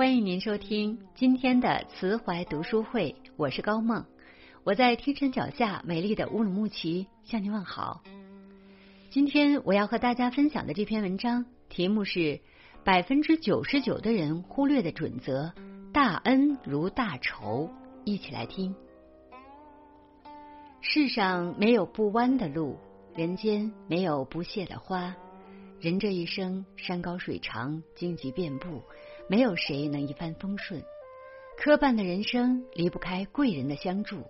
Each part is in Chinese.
欢迎您收听今天的慈怀读书会，我是高梦，我在天山脚下美丽的乌鲁木齐向您问好。今天我要和大家分享的这篇文章题目是百分之九十九的人忽略的准则：大恩如大仇。一起来听。世上没有不弯的路，人间没有不谢的花。人这一生，山高水长，荆棘遍布，没有谁能一帆风顺。磕绊的人生离不开贵人的相助。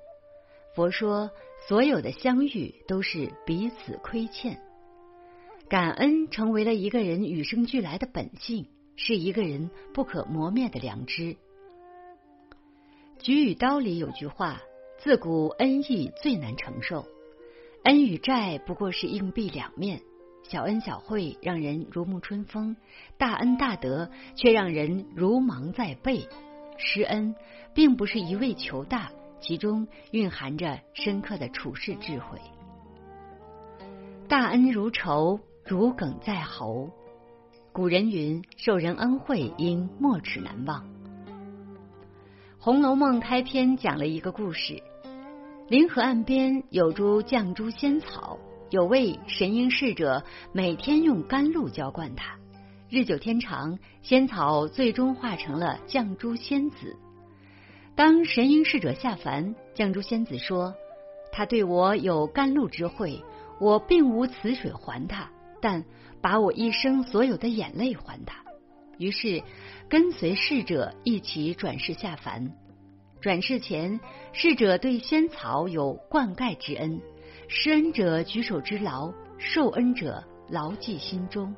佛说，所有的相遇都是彼此亏欠。感恩成为了一个人与生俱来的本性，是一个人不可磨灭的良知。举与刀里有句话。自古恩义最难承受，恩与债不过是硬币两面，小恩小惠让人如沐春风，大恩大德却让人如芒在背。施恩并不是一味求大，其中蕴含着深刻的处世智慧。大恩如仇，如鲠在喉。古人云：“受人恩惠，应没齿难忘。”《红楼梦》开篇讲了一个故事。临河岸边有株绛珠仙草，有位神瑛侍者每天用甘露浇灌它，日久天长，仙草最终化成了绛珠仙子。当神瑛侍者下凡，绛珠仙子说：“他对我有甘露之惠，我并无此水还他，但把我一生所有的眼泪还他。”于是跟随侍者一起转世下凡。转世前，侍者对仙草有灌溉之恩，施恩者举手之劳，受恩者牢记心中。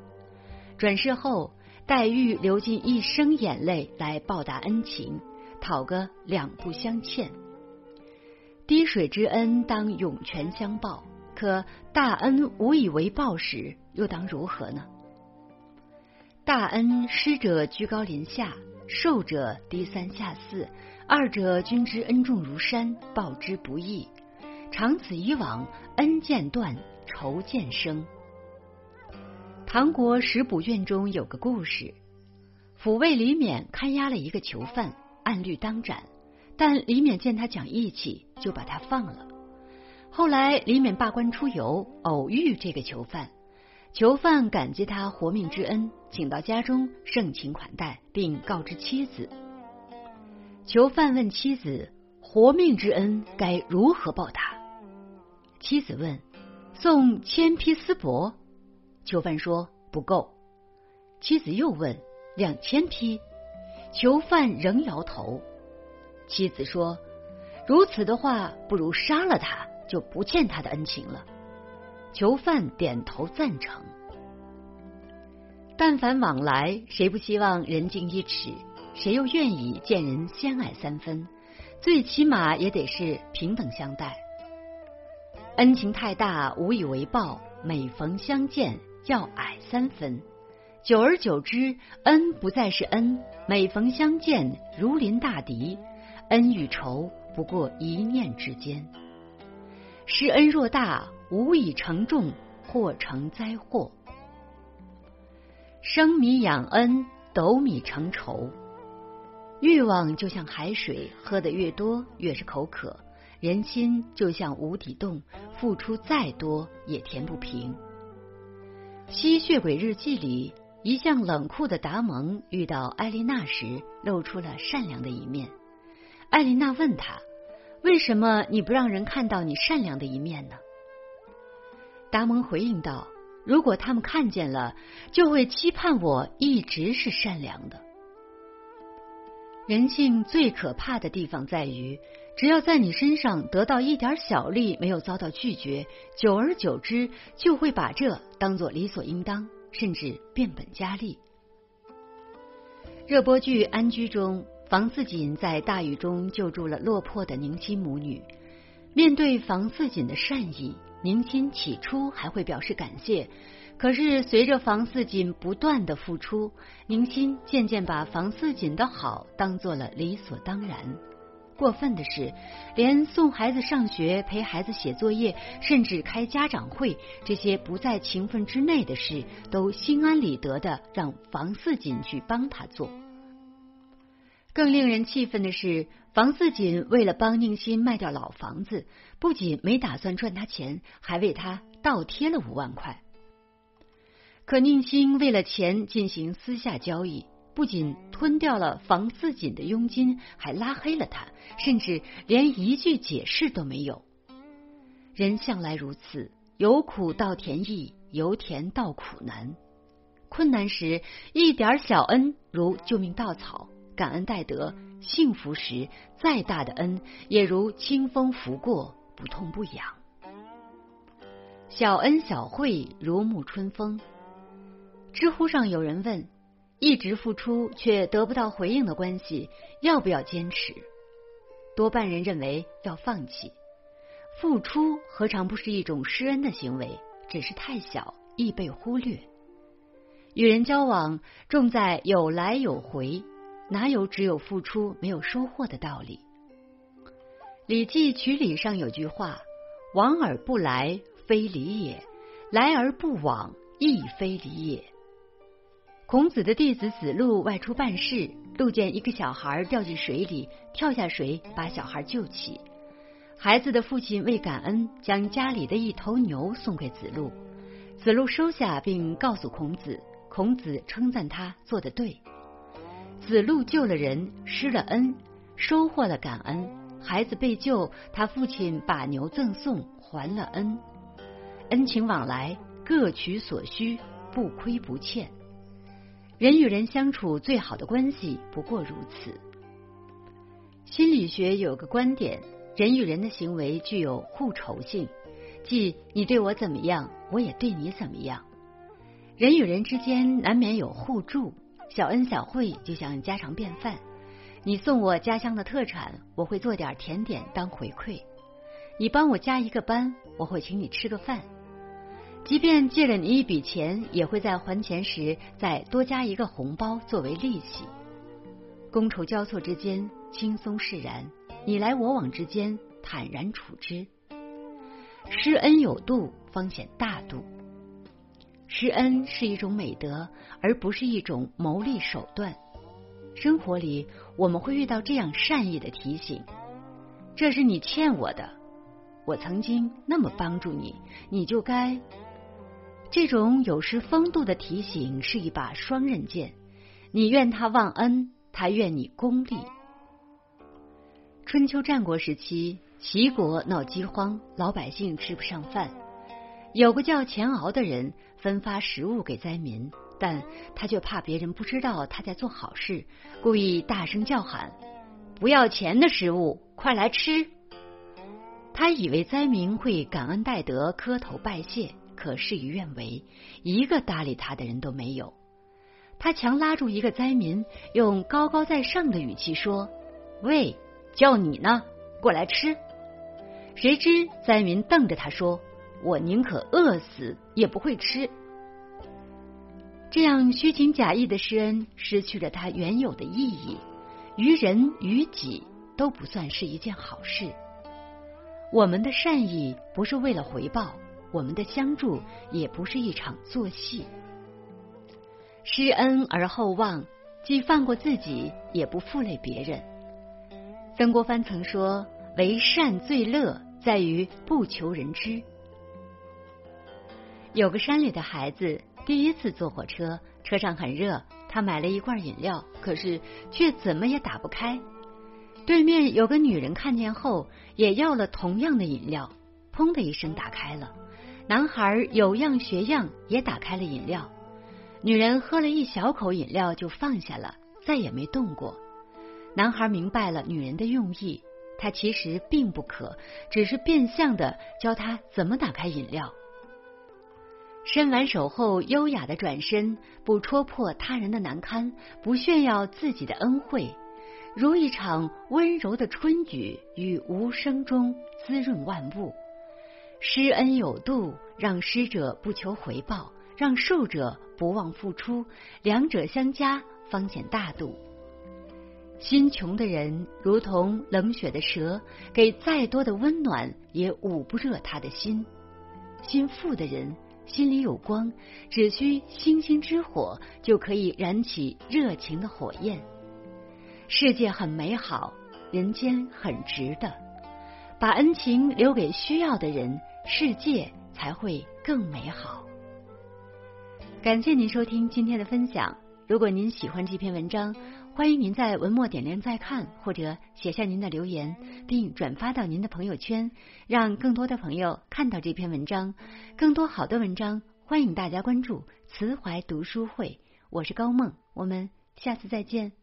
转世后，黛玉流尽一生眼泪来报答恩情，讨个两不相欠。滴水之恩当涌泉相报，可大恩无以为报时，又当如何呢？大恩施者居高临下，受者低三下四。二者均知恩重如山，报之不易。长此以往，恩渐断，仇渐生。唐国食补院中有个故事：抚卫李勉看押了一个囚犯，按律当斩，但李勉见他讲义气，就把他放了。后来李勉罢官出游，偶遇这个囚犯，囚犯感激他活命之恩，请到家中盛情款待，并告知妻子。囚犯问妻子：“活命之恩该如何报答？”妻子问：“送千匹丝帛。”囚犯说：“不够。”妻子又问：“两千匹？”囚犯仍摇头。妻子说：“如此的话，不如杀了他，就不欠他的恩情了。”囚犯点头赞成。但凡往来，谁不希望人敬一尺？谁又愿意见人先爱三分？最起码也得是平等相待。恩情太大，无以为报；每逢相见，要矮三分。久而久之，恩不再是恩，每逢相见如临大敌。恩与仇不过一念之间。施恩若大，无以成重，或成灾祸。生米养恩，斗米成仇。欲望就像海水，喝得越多越是口渴；人心就像无底洞，付出再多也填不平。《吸血鬼日记》里，一向冷酷的达蒙遇到艾丽娜时，露出了善良的一面。艾琳娜问他：“为什么你不让人看到你善良的一面呢？”达蒙回应道：“如果他们看见了，就会期盼我一直是善良的。”人性最可怕的地方在于，只要在你身上得到一点小利，没有遭到拒绝，久而久之就会把这当做理所应当，甚至变本加厉。热播剧《安居》中，房似锦在大雨中救助了落魄的宁亲母女。面对房似锦的善意，宁亲起初还会表示感谢。可是，随着房似锦不断的付出，宁心渐渐把房似锦的好当做了理所当然。过分的是，连送孩子上学、陪孩子写作业，甚至开家长会，这些不在情分之内的事，都心安理得的让房似锦去帮他做。更令人气愤的是，房四锦为了帮宁心卖掉老房子，不仅没打算赚他钱，还为他倒贴了五万块。可宁心为了钱进行私下交易，不仅吞掉了房四锦的佣金，还拉黑了他，甚至连一句解释都没有。人向来如此，由苦到甜易，由甜到苦难。困难时，一点小恩如救命稻草。感恩戴德，幸福时再大的恩也如清风拂过，不痛不痒。小恩小惠如沐春风。知乎上有人问：一直付出却得不到回应的关系，要不要坚持？多半人认为要放弃。付出何尝不是一种施恩的行为？只是太小，易被忽略。与人交往，重在有来有回。哪有只有付出没有收获的道理？《礼记曲礼》上有句话：“往而不来，非礼也；来而不往，亦非礼也。”孔子的弟子子路外出办事，路见一个小孩掉进水里，跳下水把小孩救起。孩子的父亲为感恩，将家里的一头牛送给子路，子路收下，并告诉孔子。孔子称赞他做的对。子路救了人，施了恩，收获了感恩。孩子被救，他父亲把牛赠送，还了恩。恩情往来，各取所需，不亏不欠。人与人相处最好的关系不过如此。心理学有个观点：人与人的行为具有互酬性，即你对我怎么样，我也对你怎么样。人与人之间难免有互助。小恩小惠就像家常便饭，你送我家乡的特产，我会做点甜点当回馈；你帮我加一个班，我会请你吃个饭。即便借了你一笔钱，也会在还钱时再多加一个红包作为利息。觥筹交错之间，轻松释然；你来我往之间，坦然处之。施恩有度，方显大度。施恩是一种美德，而不是一种谋利手段。生活里，我们会遇到这样善意的提醒：“这是你欠我的，我曾经那么帮助你，你就该……”这种有失风度的提醒是一把双刃剑，你怨他忘恩，他怨你功利。春秋战国时期，齐国闹饥荒，老百姓吃不上饭。有个叫钱敖的人分发食物给灾民，但他却怕别人不知道他在做好事，故意大声叫喊：“不要钱的食物，快来吃！”他以为灾民会感恩戴德、磕头拜谢，可事与愿违，一个搭理他的人都没有。他强拉住一个灾民，用高高在上的语气说：“喂，叫你呢，过来吃！”谁知灾民瞪着他说。我宁可饿死，也不会吃。这样虚情假意的施恩，失去了它原有的意义，于人于己都不算是一件好事。我们的善意不是为了回报，我们的相助也不是一场作戏。施恩而后望，既放过自己，也不负累别人。曾国藩曾说：“为善最乐，在于不求人知。”有个山里的孩子第一次坐火车，车上很热，他买了一罐饮料，可是却怎么也打不开。对面有个女人看见后，也要了同样的饮料，砰的一声打开了。男孩有样学样，也打开了饮料。女人喝了一小口饮料就放下了，再也没动过。男孩明白了女人的用意，他其实并不渴，只是变相的教他怎么打开饮料。伸完手后，优雅的转身，不戳破他人的难堪，不炫耀自己的恩惠，如一场温柔的春雨，于无声中滋润万物。施恩有度，让施者不求回报，让受者不忘付出，两者相加，方显大度。心穷的人，如同冷血的蛇，给再多的温暖，也捂不热他的心；心富的人。心里有光，只需星星之火就可以燃起热情的火焰。世界很美好，人间很值得。把恩情留给需要的人，世界才会更美好。感谢您收听今天的分享。如果您喜欢这篇文章，欢迎您在文末点亮再看，或者写下您的留言，并转发到您的朋友圈，让更多的朋友看到这篇文章。更多好的文章，欢迎大家关注慈怀读书会。我是高梦，我们下次再见。